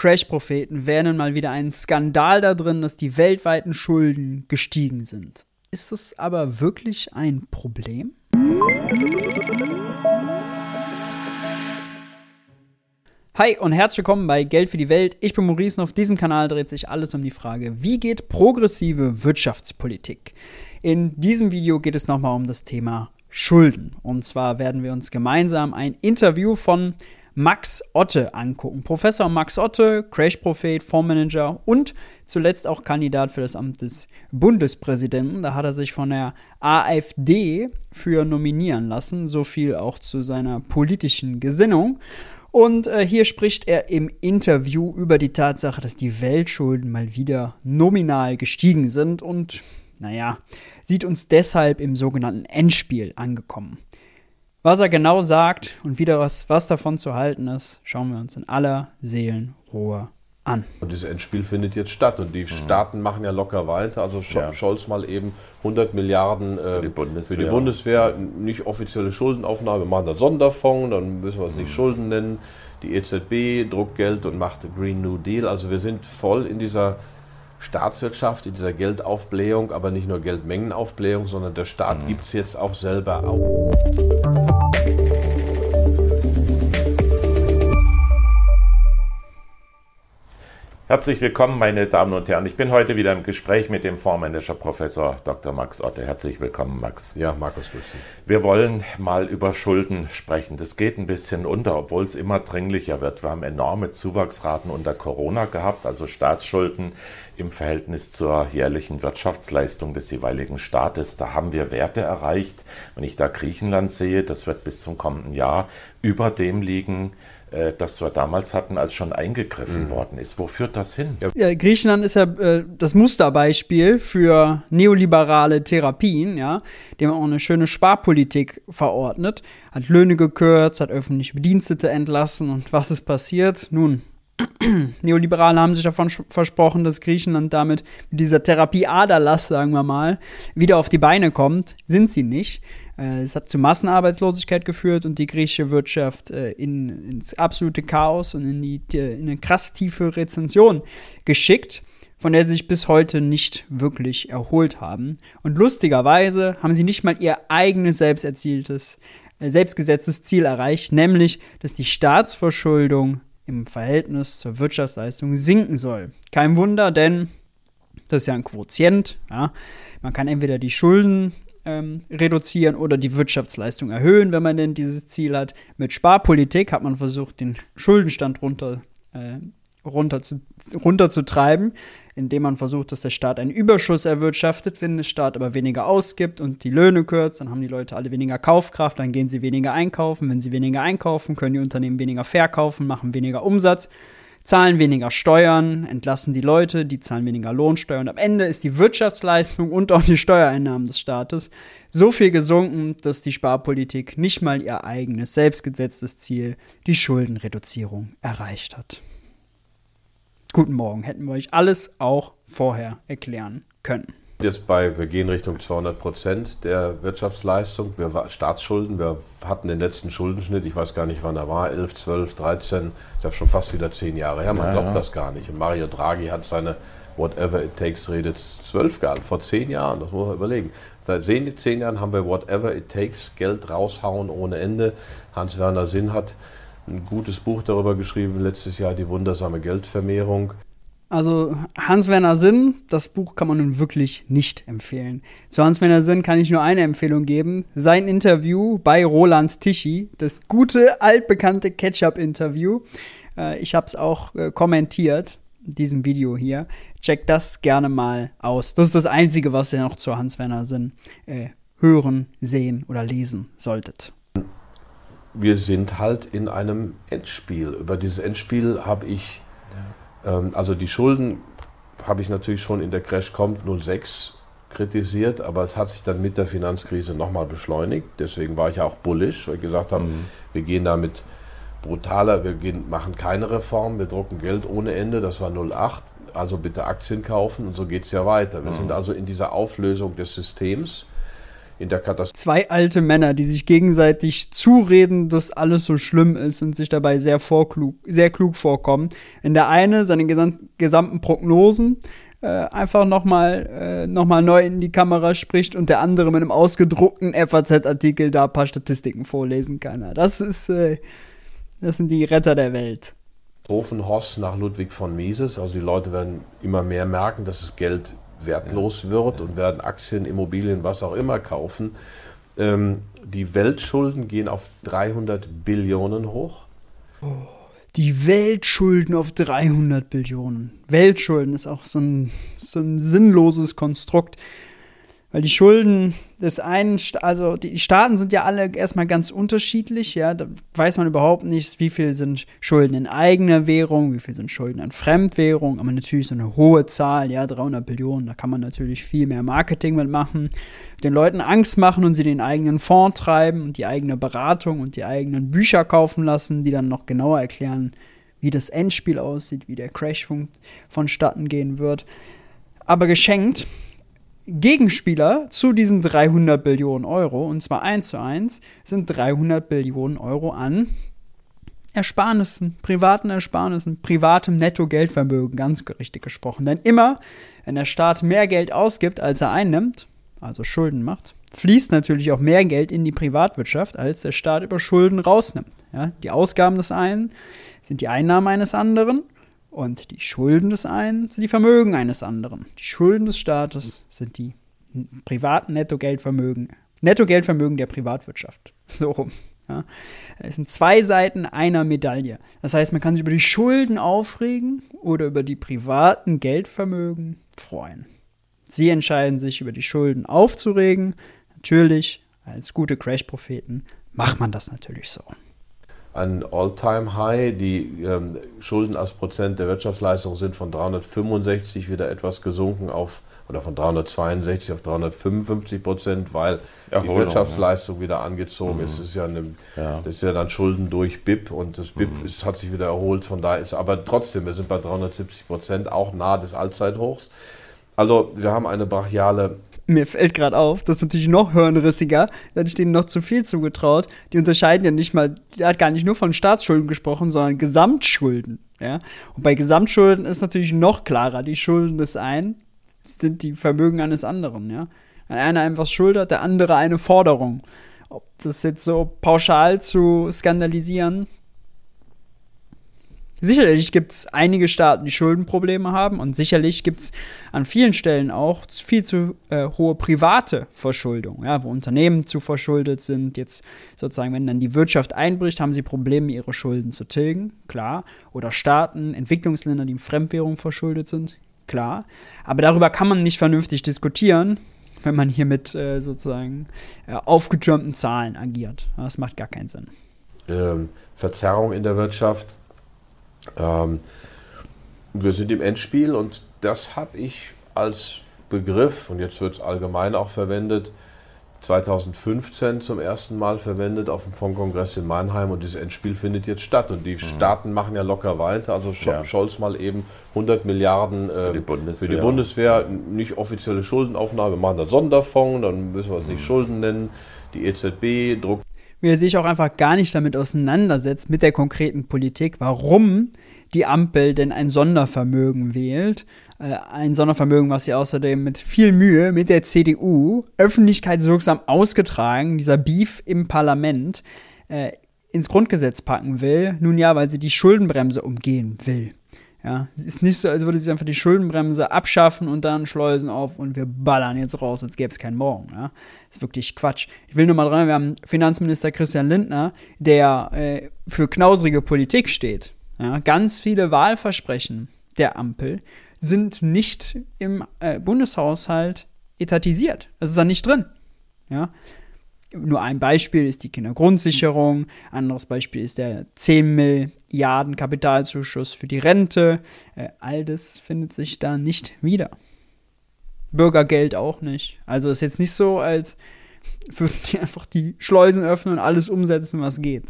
Crash-Propheten wähnen mal wieder einen Skandal da drin, dass die weltweiten Schulden gestiegen sind. Ist das aber wirklich ein Problem? Hi und herzlich willkommen bei Geld für die Welt. Ich bin Maurice und auf diesem Kanal dreht sich alles um die Frage, wie geht progressive Wirtschaftspolitik? In diesem Video geht es nochmal um das Thema Schulden. Und zwar werden wir uns gemeinsam ein Interview von Max Otte angucken. Professor Max Otte, Crash-Prophet, Fondsmanager und zuletzt auch Kandidat für das Amt des Bundespräsidenten. Da hat er sich von der AfD für nominieren lassen. So viel auch zu seiner politischen Gesinnung. Und äh, hier spricht er im Interview über die Tatsache, dass die Weltschulden mal wieder nominal gestiegen sind und, naja, sieht uns deshalb im sogenannten Endspiel angekommen. Was er genau sagt und wieder was, was davon zu halten ist, schauen wir uns in aller Seelenruhe an. Und dieses Endspiel findet jetzt statt und die mhm. Staaten machen ja locker weiter. Also ja. Scholz mal eben 100 Milliarden äh, für, die Bundeswehr. für, die Bundeswehr. nicht offizielle Schuldenaufnahme, wir machen da Sonderfonds, dann müssen wir es nicht mhm. Schulden nennen. Die EZB druckt Geld und macht den Green New Deal. Also wir sind voll in dieser Staatswirtschaft, in dieser Geldaufblähung, aber nicht nur Geldmengenaufblähung, sondern der Staat mhm. gibt es jetzt auch selber auf. Herzlich willkommen, meine Damen und Herren. Ich bin heute wieder im Gespräch mit dem Fondsmanager Professor Dr. Max Otte. Herzlich willkommen, Max. Ja, Markus, grüß dich. Wir wollen mal über Schulden sprechen. Das geht ein bisschen unter, obwohl es immer dringlicher wird. Wir haben enorme Zuwachsraten unter Corona gehabt, also Staatsschulden im Verhältnis zur jährlichen Wirtschaftsleistung des jeweiligen Staates. Da haben wir Werte erreicht. Wenn ich da Griechenland sehe, das wird bis zum kommenden Jahr über dem liegen, äh, das wir damals hatten, als schon eingegriffen mhm. worden ist. Wo führt das hin? Ja, Griechenland ist ja äh, das Musterbeispiel für neoliberale Therapien, ja. Die haben auch eine schöne Sparpolitik verordnet, hat Löhne gekürzt, hat öffentliche Bedienstete entlassen und was ist passiert? Nun, Neoliberale haben sich davon versprochen, dass Griechenland damit mit dieser Therapie-Aderlass, sagen wir mal, wieder auf die Beine kommt. Sind sie nicht. Äh, es hat zu Massenarbeitslosigkeit geführt und die griechische Wirtschaft äh, in, ins absolute Chaos und in, die, in eine krass tiefe Rezension geschickt, von der sie sich bis heute nicht wirklich erholt haben. Und lustigerweise haben sie nicht mal ihr eigenes selbst erzieltes, äh, selbstgesetztes Ziel erreicht, nämlich, dass die Staatsverschuldung im Verhältnis zur Wirtschaftsleistung sinken soll. Kein Wunder, denn das ist ja ein Quotient. Ja. Man kann entweder die Schulden ähm, reduzieren oder die Wirtschaftsleistung erhöhen, wenn man denn dieses Ziel hat. Mit Sparpolitik hat man versucht, den Schuldenstand runter, äh, runter zu, runterzutreiben, indem man versucht, dass der Staat einen Überschuss erwirtschaftet. Wenn der Staat aber weniger ausgibt und die Löhne kürzt, dann haben die Leute alle weniger Kaufkraft, dann gehen sie weniger einkaufen. Wenn sie weniger einkaufen, können die Unternehmen weniger verkaufen, machen weniger Umsatz zahlen weniger Steuern, entlassen die Leute, die zahlen weniger Lohnsteuer und am Ende ist die Wirtschaftsleistung und auch die Steuereinnahmen des Staates so viel gesunken, dass die Sparpolitik nicht mal ihr eigenes selbstgesetztes Ziel, die Schuldenreduzierung, erreicht hat. Guten Morgen, hätten wir euch alles auch vorher erklären können jetzt bei, wir gehen Richtung 200 Prozent der Wirtschaftsleistung. Wir Staatsschulden, wir hatten den letzten Schuldenschnitt, ich weiß gar nicht, wann er war, 11, 12, 13, ist ja schon fast wieder zehn Jahre her. Man ja, glaubt ja. das gar nicht. Und Mario Draghi hat seine Whatever It Takes Rede 12 gehabt, vor zehn Jahren, das muss man überlegen. Seit zehn Jahren haben wir Whatever It Takes, Geld raushauen ohne Ende. Hans-Werner Sinn hat ein gutes Buch darüber geschrieben, letztes Jahr, die wundersame Geldvermehrung. Also Hans-Werner Sinn, das Buch kann man nun wirklich nicht empfehlen. Zu Hans-Werner Sinn kann ich nur eine Empfehlung geben. Sein Interview bei Roland Tichy, das gute, altbekannte Ketchup-Interview. Äh, ich habe es auch äh, kommentiert, in diesem Video hier. Checkt das gerne mal aus. Das ist das Einzige, was ihr noch zu Hans-Werner Sinn äh, hören, sehen oder lesen solltet wir sind halt in einem Endspiel. Über dieses Endspiel habe ich ähm, also die Schulden habe ich natürlich schon in der Crash kommt 06 kritisiert, aber es hat sich dann mit der Finanzkrise nochmal beschleunigt. Deswegen war ich ja auch bullish, weil ich gesagt habe, mhm. wir gehen damit brutaler, wir gehen, machen keine Reform, wir drucken Geld ohne Ende, das war 08, also bitte Aktien kaufen und so geht es ja weiter. Wir mhm. sind also in dieser Auflösung des Systems in der Katastrophe. Zwei alte Männer, die sich gegenseitig zureden, dass alles so schlimm ist und sich dabei sehr, vorklug, sehr klug vorkommen. Wenn der eine seine gesam gesamten Prognosen äh, einfach nochmal äh, noch neu in die Kamera spricht und der andere mit einem ausgedruckten FAZ-Artikel da ein paar Statistiken vorlesen kann. Das ist, äh, das sind die Retter der Welt. Katastrophenhoss nach Ludwig von Mises. Also die Leute werden immer mehr merken, dass das Geld wertlos wird und werden Aktien, Immobilien, was auch immer kaufen. Ähm, die Weltschulden gehen auf 300 Billionen hoch. Die Weltschulden auf 300 Billionen. Weltschulden ist auch so ein, so ein sinnloses Konstrukt. Weil die Schulden des einen, also die Staaten sind ja alle erstmal ganz unterschiedlich, ja. Da weiß man überhaupt nicht, wie viel sind Schulden in eigener Währung, wie viel sind Schulden in Fremdwährung, aber natürlich so eine hohe Zahl, ja, 300 Billionen, da kann man natürlich viel mehr Marketing mitmachen, den Leuten Angst machen und sie den eigenen Fonds treiben und die eigene Beratung und die eigenen Bücher kaufen lassen, die dann noch genauer erklären, wie das Endspiel aussieht, wie der Crash vonstatten gehen wird. Aber geschenkt Gegenspieler zu diesen 300 Billionen Euro, und zwar eins zu eins, sind 300 Billionen Euro an Ersparnissen, privaten Ersparnissen, privatem Nettogeldvermögen, ganz richtig gesprochen. Denn immer, wenn der Staat mehr Geld ausgibt, als er einnimmt, also Schulden macht, fließt natürlich auch mehr Geld in die Privatwirtschaft, als der Staat über Schulden rausnimmt. Ja, die Ausgaben des einen sind die Einnahmen eines anderen und die Schulden des einen sind die Vermögen eines anderen. Die Schulden des Staates sind die privaten Nettogeldvermögen, Nettogeldvermögen der Privatwirtschaft. So rum. Ja. Es sind zwei Seiten einer Medaille. Das heißt, man kann sich über die Schulden aufregen oder über die privaten Geldvermögen freuen. Sie entscheiden sich, über die Schulden aufzuregen. Natürlich, als gute Crash-Propheten macht man das natürlich so ein All-Time-High. Die ähm, Schulden als Prozent der Wirtschaftsleistung sind von 365 wieder etwas gesunken auf oder von 362 auf 355 Prozent, weil Erholung, die Wirtschaftsleistung ja. wieder angezogen mhm. ist. Das ist ja, eine, ja. Das ist ja dann Schulden durch BIP und das BIP mhm. ist, hat sich wieder erholt. Von daher ist aber trotzdem, wir sind bei 370 Prozent, auch nahe des Allzeithochs. Also wir haben eine brachiale mir fällt gerade auf, das ist natürlich noch hirnrissiger, da ich denen noch zu viel zugetraut. Die unterscheiden ja nicht mal, der hat gar nicht nur von Staatsschulden gesprochen, sondern Gesamtschulden. Ja? Und bei Gesamtschulden ist natürlich noch klarer, die Schulden des einen sind die Vermögen eines anderen. Ja? Wenn einer einem was schuldet, der andere eine Forderung. Ob das jetzt so pauschal zu skandalisieren, Sicherlich gibt es einige Staaten, die Schuldenprobleme haben und sicherlich gibt es an vielen Stellen auch viel zu äh, hohe private Verschuldung, ja, wo Unternehmen zu verschuldet sind. Jetzt sozusagen, wenn dann die Wirtschaft einbricht, haben sie Probleme, ihre Schulden zu tilgen, klar. Oder Staaten, Entwicklungsländer, die in Fremdwährung verschuldet sind, klar. Aber darüber kann man nicht vernünftig diskutieren, wenn man hier mit äh, sozusagen äh, aufgetürmten Zahlen agiert. Das macht gar keinen Sinn. Ähm, Verzerrung in der Wirtschaft ähm, wir sind im Endspiel und das habe ich als Begriff, und jetzt wird es allgemein auch verwendet, 2015 zum ersten Mal verwendet auf dem Fondkongress in Mannheim und dieses Endspiel findet jetzt statt und die mhm. Staaten machen ja locker weiter. Also ja. Scholz mal eben 100 Milliarden äh, für, die für, die Bundeswehr, nicht offizielle Schuldenaufnahme, wir machen da Sonderfonds, dann müssen wir es nicht mhm. Schulden nennen. Die EZB druckt wie er sich auch einfach gar nicht damit auseinandersetzt, mit der konkreten Politik, warum die Ampel denn ein Sondervermögen wählt. Äh, ein Sondervermögen, was sie außerdem mit viel Mühe mit der CDU öffentlichkeitswirksam ausgetragen, dieser Beef im Parlament, äh, ins Grundgesetz packen will. Nun ja, weil sie die Schuldenbremse umgehen will. Ja, es ist nicht so, als würde sie einfach die Schuldenbremse abschaffen und dann Schleusen auf und wir ballern jetzt raus, als gäbe es keinen Morgen. Ja, ist wirklich Quatsch. Ich will nur mal dran, wir haben Finanzminister Christian Lindner, der äh, für knausrige Politik steht. Ja, ganz viele Wahlversprechen der Ampel sind nicht im äh, Bundeshaushalt etatisiert. Das ist da nicht drin. Ja, nur ein Beispiel ist die Kindergrundsicherung, anderes Beispiel ist der 10 Milliarden Kapitalzuschuss für die Rente. Äh, all das findet sich da nicht wieder. Bürgergeld auch nicht. Also ist jetzt nicht so, als würden die einfach die Schleusen öffnen und alles umsetzen, was geht.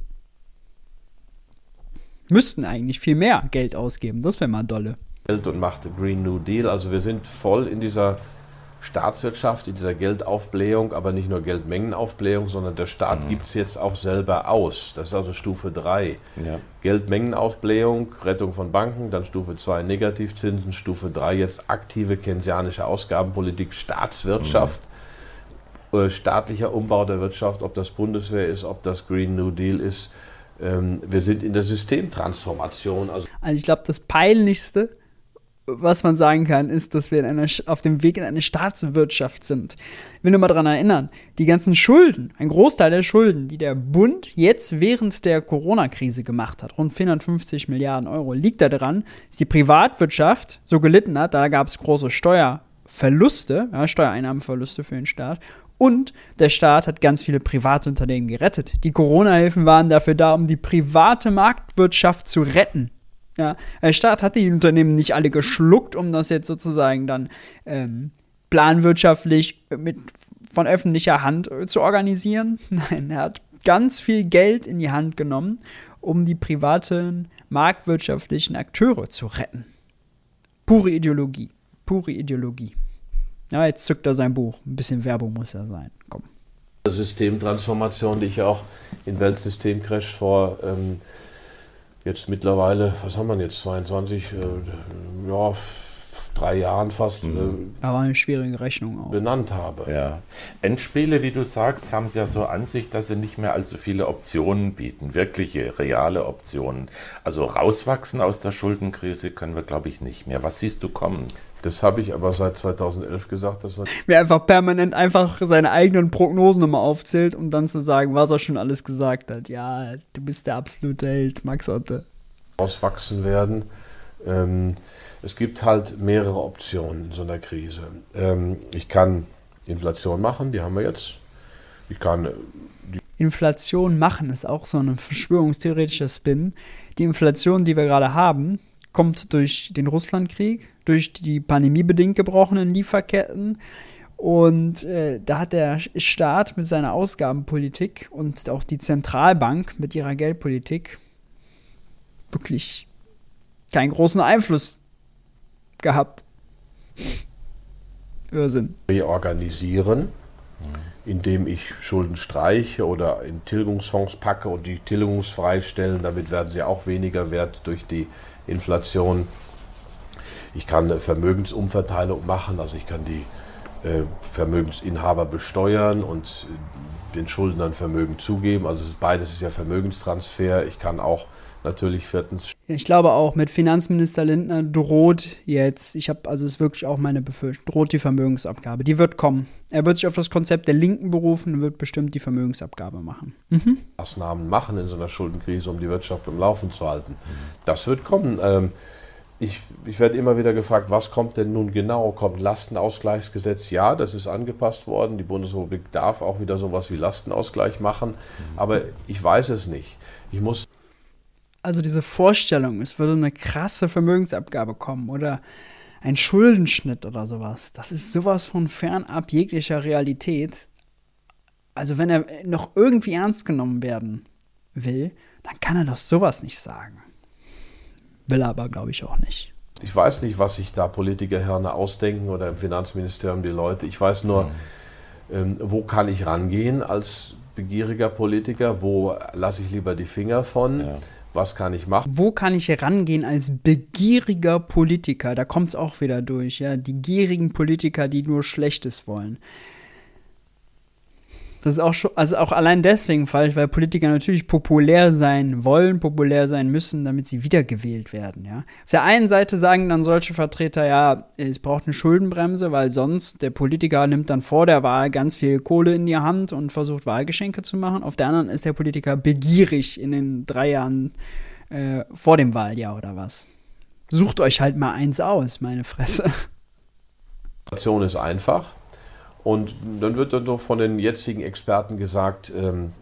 Müssten eigentlich viel mehr Geld ausgeben, das wäre mal dolle. Geld und macht Green New Deal. Also wir sind voll in dieser Staatswirtschaft, in dieser Geldaufblähung, aber nicht nur Geldmengenaufblähung, sondern der Staat mhm. gibt es jetzt auch selber aus. Das ist also Stufe 3. Ja. Geldmengenaufblähung, Rettung von Banken, dann Stufe 2 Negativzinsen, Stufe 3 jetzt aktive keynesianische Ausgabenpolitik, Staatswirtschaft. Mhm. Äh, staatlicher Umbau der Wirtschaft, ob das Bundeswehr ist, ob das Green New Deal ist, ähm, wir sind in der Systemtransformation. Also, also ich glaube, das Peinlichste was man sagen kann, ist, dass wir einer, auf dem Weg in eine Staatswirtschaft sind. Ich will nur mal daran erinnern, die ganzen Schulden, ein Großteil der Schulden, die der Bund jetzt während der Corona-Krise gemacht hat, rund 450 Milliarden Euro, liegt daran, dass die Privatwirtschaft so gelitten hat, da gab es große Steuerverluste, ja, Steuereinnahmenverluste für den Staat. Und der Staat hat ganz viele Privatunternehmen gerettet. Die Corona-Hilfen waren dafür da, um die private Marktwirtschaft zu retten. Ja, der Staat hat die Unternehmen nicht alle geschluckt, um das jetzt sozusagen dann ähm, planwirtschaftlich mit, von öffentlicher Hand äh, zu organisieren. Nein, er hat ganz viel Geld in die Hand genommen, um die privaten marktwirtschaftlichen Akteure zu retten. Pure Ideologie. Pure Ideologie. Ja, jetzt zückt er sein Buch. Ein bisschen Werbung muss er sein. Komm. Systemtransformation, die ich auch in Weltsystemcrash vor ähm, jetzt mittlerweile, was haben wir jetzt, 22, äh, ja, drei Jahren fast. Mhm. Äh, Aber eine schwierige Rechnung auch. Benannt habe. Ja. Endspiele, wie du sagst, haben sie ja so an sich, dass sie nicht mehr allzu viele Optionen bieten, wirkliche, reale Optionen. Also rauswachsen aus der Schuldenkrise können wir, glaube ich, nicht mehr. Was siehst du kommen? Das habe ich aber seit 2011 gesagt. Dass Wer einfach permanent einfach seine eigenen Prognosen immer aufzählt, um dann zu sagen, was er schon alles gesagt hat. Ja, du bist der absolute Held, Max Otte. Auswachsen werden. Ähm, es gibt halt mehrere Optionen in so einer Krise. Ähm, ich kann Inflation machen, die haben wir jetzt. Ich kann. Äh, Inflation machen ist auch so ein verschwörungstheoretischer Spin. Die Inflation, die wir gerade haben, kommt durch den Russlandkrieg, durch die pandemiebedingt gebrochenen Lieferketten. Und äh, da hat der Staat mit seiner Ausgabenpolitik und auch die Zentralbank mit ihrer Geldpolitik wirklich keinen großen Einfluss gehabt. Irrsinn. Reorganisieren, indem ich Schulden streiche oder in Tilgungsfonds packe und die tilgungsfrei stellen. Damit werden sie auch weniger wert durch die Inflation. Ich kann Vermögensumverteilung machen, also ich kann die äh, Vermögensinhaber besteuern und den Schuldnern Vermögen zugeben. Also beides ist ja Vermögenstransfer. Ich kann auch natürlich viertens. Ich glaube auch mit Finanzminister Lindner droht jetzt, ich habe also es ist wirklich auch meine Befürchtung, droht die Vermögensabgabe. Die wird kommen. Er wird sich auf das Konzept der Linken berufen und wird bestimmt die Vermögensabgabe machen. Mhm. Maßnahmen machen in so einer Schuldenkrise, um die Wirtschaft im Laufen zu halten. Das wird kommen. Ähm, ich, ich, werde immer wieder gefragt, was kommt denn nun genau? Kommt Lastenausgleichsgesetz? Ja, das ist angepasst worden. Die Bundesrepublik darf auch wieder sowas wie Lastenausgleich machen. Aber ich weiß es nicht. Ich muss also diese Vorstellung, es würde eine krasse Vermögensabgabe kommen oder ein Schuldenschnitt oder sowas, das ist sowas von fernab jeglicher Realität. Also wenn er noch irgendwie ernst genommen werden will, dann kann er doch sowas nicht sagen. Will er aber, glaube ich, auch nicht. Ich weiß nicht, was sich da Politikerhirne ausdenken oder im Finanzministerium die Leute. Ich weiß nur, mhm. ähm, wo kann ich rangehen als begieriger Politiker, wo lasse ich lieber die Finger von. Ja was kann ich machen? Wo kann ich herangehen als begieriger Politiker? Da kommt es auch wieder durch, ja. Die gierigen Politiker, die nur Schlechtes wollen. Das ist auch schon, also auch allein deswegen falsch, weil Politiker natürlich populär sein wollen, populär sein müssen, damit sie wiedergewählt werden, ja. Auf der einen Seite sagen dann solche Vertreter, ja, es braucht eine Schuldenbremse, weil sonst der Politiker nimmt dann vor der Wahl ganz viel Kohle in die Hand und versucht Wahlgeschenke zu machen. Auf der anderen ist der Politiker begierig in den drei Jahren äh, vor dem Wahljahr oder was. Sucht euch halt mal eins aus, meine Fresse. Die Situation ist einfach. Und dann wird dann doch von den jetzigen Experten gesagt, ähm,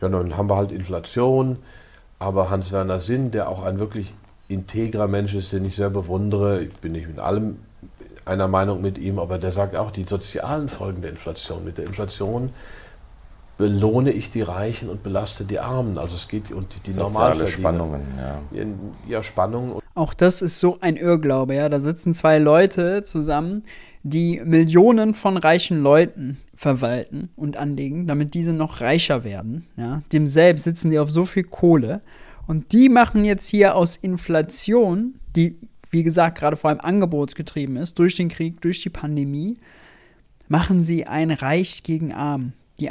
ja, dann haben wir halt Inflation, aber Hans-Werner Sinn, der auch ein wirklich integrer Mensch ist, den ich sehr bewundere, ich bin nicht mit allem einer Meinung mit ihm, aber der sagt auch, die sozialen Folgen der Inflation. Mit der Inflation belohne ich die Reichen und belaste die Armen. Also es geht und die, die Soziale Spannungen, ja. Ja, Spannungen. Auch das ist so ein Irrglaube, ja. Da sitzen zwei Leute zusammen, die Millionen von reichen Leuten verwalten und anlegen, damit diese noch reicher werden. Ja? Dem selbst sitzen die auf so viel Kohle. Und die machen jetzt hier aus Inflation, die, wie gesagt, gerade vor allem angebotsgetrieben ist, durch den Krieg, durch die Pandemie, machen sie ein Reich gegen Arm. Die,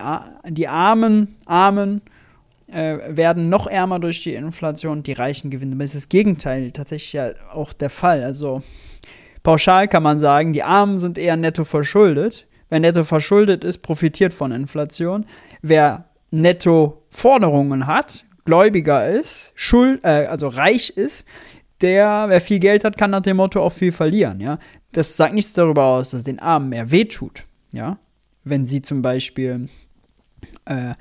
die Armen, Armen äh, werden noch ärmer durch die Inflation, die Reichen gewinnen. Aber es ist das Gegenteil tatsächlich ja auch der Fall. Also pauschal kann man sagen, die Armen sind eher netto verschuldet. Wer netto verschuldet ist, profitiert von Inflation. Wer netto Forderungen hat, Gläubiger ist, schuld, äh, also reich ist, der, wer viel Geld hat, kann nach dem Motto auch viel verlieren, ja. Das sagt nichts darüber aus, dass den Armen mehr wehtut, ja. Wenn sie zum Beispiel, äh,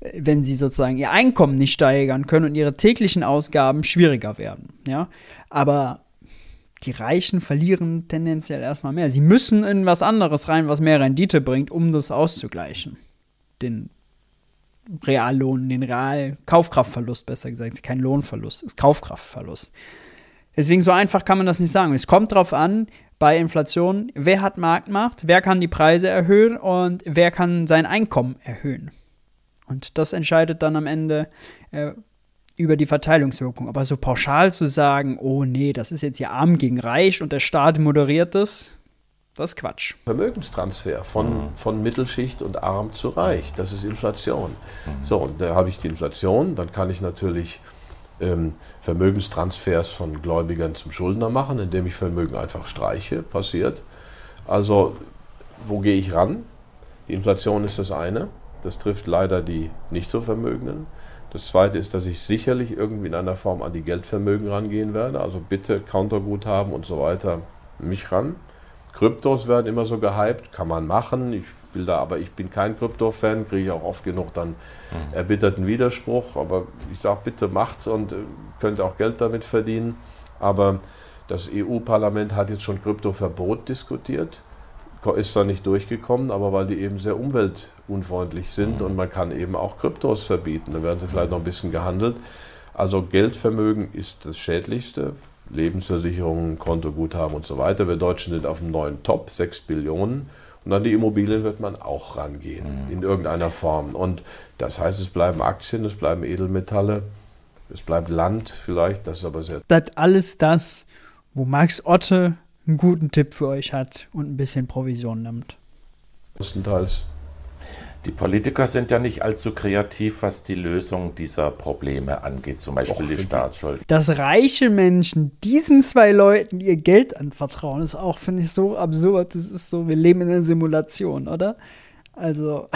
wenn sie sozusagen ihr Einkommen nicht steigern können und ihre täglichen Ausgaben schwieriger werden, ja. Aber die Reichen verlieren tendenziell erstmal mehr. Sie müssen in was anderes rein, was mehr Rendite bringt, um das auszugleichen. Den Reallohn, den Real-Kaufkraftverlust, besser gesagt. Kein Lohnverlust, ist Kaufkraftverlust. Deswegen so einfach kann man das nicht sagen. Es kommt darauf an, bei Inflation, wer hat Marktmacht, wer kann die Preise erhöhen und wer kann sein Einkommen erhöhen. Und das entscheidet dann am Ende äh, über die Verteilungswirkung. Aber so pauschal zu sagen, oh nee, das ist jetzt hier arm gegen reich und der Staat moderiert das, das ist Quatsch. Vermögenstransfer von, mhm. von Mittelschicht und arm zu reich, das ist Inflation. Mhm. So, und da habe ich die Inflation, dann kann ich natürlich ähm, Vermögenstransfers von Gläubigern zum Schuldner machen, indem ich Vermögen einfach streiche, passiert. Also, wo gehe ich ran? Die Inflation ist das eine. Das trifft leider die nicht so Vermögenden. Das zweite ist, dass ich sicherlich irgendwie in einer Form an die Geldvermögen rangehen werde. Also bitte Counterguthaben und so weiter mich ran. Kryptos werden immer so gehypt, kann man machen. Ich will da, aber ich bin kein Krypto-Fan, kriege ich auch oft genug dann mhm. erbitterten Widerspruch. Aber ich sage, bitte macht's und äh, könnt auch Geld damit verdienen. Aber das EU-Parlament hat jetzt schon Kryptoverbot diskutiert. Ist zwar nicht durchgekommen, aber weil die eben sehr umweltunfreundlich sind mhm. und man kann eben auch Kryptos verbieten. Da werden sie vielleicht noch ein bisschen gehandelt. Also Geldvermögen ist das Schädlichste. Lebensversicherungen, Kontoguthaben und so weiter. Wir Deutschen sind auf dem neuen Top, 6 Billionen. Und an die Immobilien wird man auch rangehen, mhm. in irgendeiner Form. Und das heißt, es bleiben Aktien, es bleiben Edelmetalle, es bleibt Land vielleicht, das ist aber sehr. Das alles das, wo Max Otte einen guten Tipp für euch hat und ein bisschen Provision nimmt. Größtenteils die Politiker sind ja nicht allzu kreativ, was die Lösung dieser Probleme angeht, zum Beispiel Och, die Staatsschuld. Dass reiche Menschen diesen zwei Leuten ihr Geld anvertrauen, ist auch, finde ich, so absurd. Das ist so, wir leben in einer Simulation, oder? Also.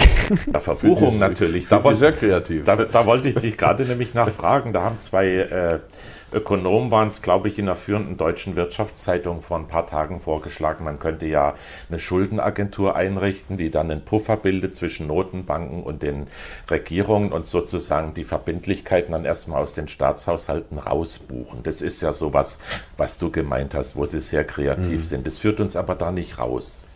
Ja, Verbuchung natürlich. Da wollte, sehr kreativ. Da, da, wollte ich dich gerade nämlich nachfragen. Da haben zwei äh, Ökonomen waren es, glaube ich, in der führenden deutschen Wirtschaftszeitung vor ein paar Tagen vorgeschlagen, man könnte ja eine Schuldenagentur einrichten, die dann einen Puffer bildet zwischen Notenbanken und den Regierungen und sozusagen die Verbindlichkeiten dann erstmal aus den Staatshaushalten rausbuchen. Das ist ja sowas, was du gemeint hast, wo sie sehr kreativ mhm. sind. Das führt uns aber da nicht raus.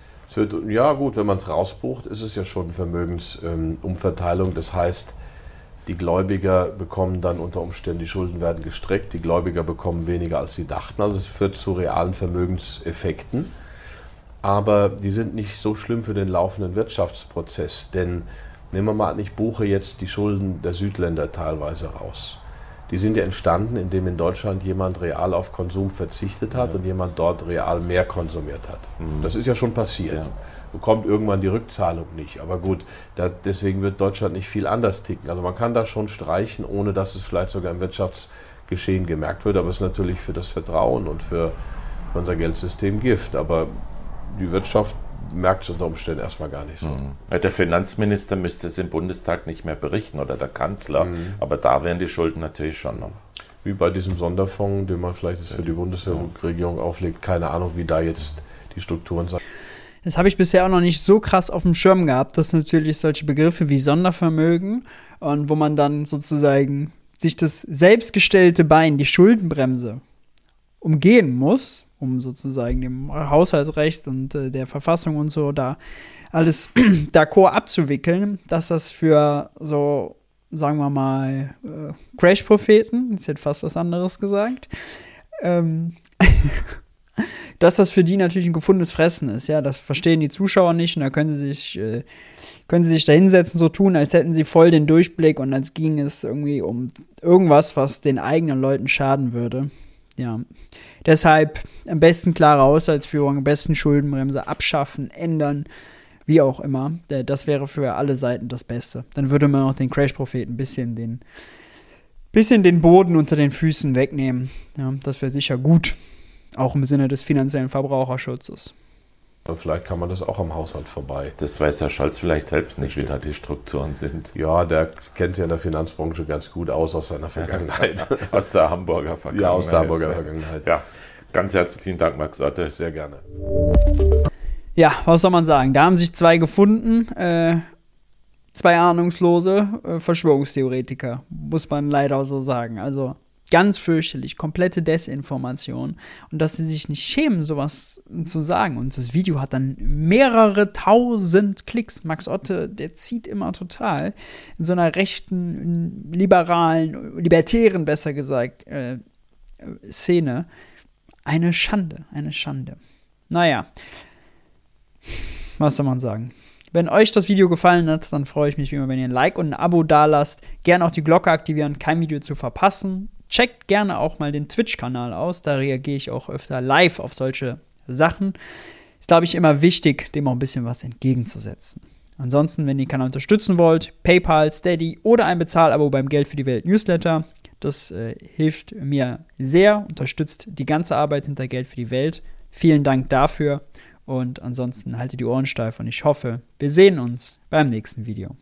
Ja gut, wenn man es rausbucht, ist es ja schon Vermögensumverteilung. Ähm, das heißt, die Gläubiger bekommen dann unter Umständen, die Schulden werden gestreckt, die Gläubiger bekommen weniger, als sie dachten. Also es führt zu realen Vermögenseffekten. Aber die sind nicht so schlimm für den laufenden Wirtschaftsprozess. Denn nehmen wir mal an, ich buche jetzt die Schulden der Südländer teilweise raus. Die sind ja entstanden, indem in Deutschland jemand real auf Konsum verzichtet hat ja. und jemand dort real mehr konsumiert hat. Mhm. Das ist ja schon passiert. Ja bekommt irgendwann die Rückzahlung nicht. Aber gut, da, deswegen wird Deutschland nicht viel anders ticken. Also man kann das schon streichen, ohne dass es vielleicht sogar im Wirtschaftsgeschehen gemerkt wird. Aber es ist natürlich für das Vertrauen und für, für unser Geldsystem Gift. Aber die Wirtschaft merkt es unter Umständen erstmal gar nicht so. Mhm. Der Finanzminister müsste es im Bundestag nicht mehr berichten oder der Kanzler, mhm. aber da wären die Schulden natürlich schon noch. Wie bei diesem Sonderfonds, den man vielleicht für die Bundesregierung auflegt, keine Ahnung, wie da jetzt die Strukturen sind. Das habe ich bisher auch noch nicht so krass auf dem Schirm gehabt, dass natürlich solche Begriffe wie Sondervermögen und wo man dann sozusagen sich das selbstgestellte Bein, die Schuldenbremse, umgehen muss, um sozusagen dem Haushaltsrecht und äh, der Verfassung und so da alles d'accord abzuwickeln, dass das für so, sagen wir mal, äh, Crash-Propheten, jetzt hätte fast was anderes gesagt, ähm, dass das für die natürlich ein gefundenes Fressen ist. Ja, das verstehen die Zuschauer nicht und da können sie sich, äh, können sie sich da hinsetzen, so tun, als hätten sie voll den Durchblick und als ging es irgendwie um irgendwas, was den eigenen Leuten schaden würde. Ja, deshalb am besten klare Haushaltsführung, am besten Schuldenbremse abschaffen, ändern, wie auch immer. Das wäre für alle Seiten das Beste. Dann würde man auch den Crash-Propheten ein bisschen den, bisschen den Boden unter den Füßen wegnehmen. Ja, das wäre sicher gut. Auch im Sinne des finanziellen Verbraucherschutzes. Und vielleicht kann man das auch am Haushalt vorbei. Das weiß der Scholz vielleicht selbst nicht, wie da die Strukturen sind. Ja, der kennt sich in der Finanzbranche ganz gut aus aus seiner Vergangenheit. aus der Hamburger Vergangenheit. Ja, aus der Hamburger Vergangenheit. Ja, ganz herzlichen Dank, Max Otte. Sehr gerne. Ja, was soll man sagen? Da haben sich zwei gefunden. Äh, zwei ahnungslose äh, Verschwörungstheoretiker, muss man leider so sagen. Also Ganz fürchterlich, komplette Desinformation. Und dass sie sich nicht schämen, sowas zu sagen. Und das Video hat dann mehrere tausend Klicks. Max Otte, der zieht immer total. In so einer rechten, liberalen, libertären, besser gesagt, äh, Szene. Eine Schande, eine Schande. Naja, was soll man sagen? Wenn euch das Video gefallen hat, dann freue ich mich wie immer, wenn ihr ein Like und ein Abo dalasst. Gerne auch die Glocke aktivieren, kein Video zu verpassen. Checkt gerne auch mal den Twitch-Kanal aus, da reagiere ich auch öfter live auf solche Sachen. Ist, glaube ich, immer wichtig, dem auch ein bisschen was entgegenzusetzen. Ansonsten, wenn ihr den Kanal unterstützen wollt, PayPal, Steady oder ein Bezahlabo beim Geld für die Welt Newsletter. Das äh, hilft mir sehr, unterstützt die ganze Arbeit hinter Geld für die Welt. Vielen Dank dafür und ansonsten haltet die Ohren steif und ich hoffe, wir sehen uns beim nächsten Video.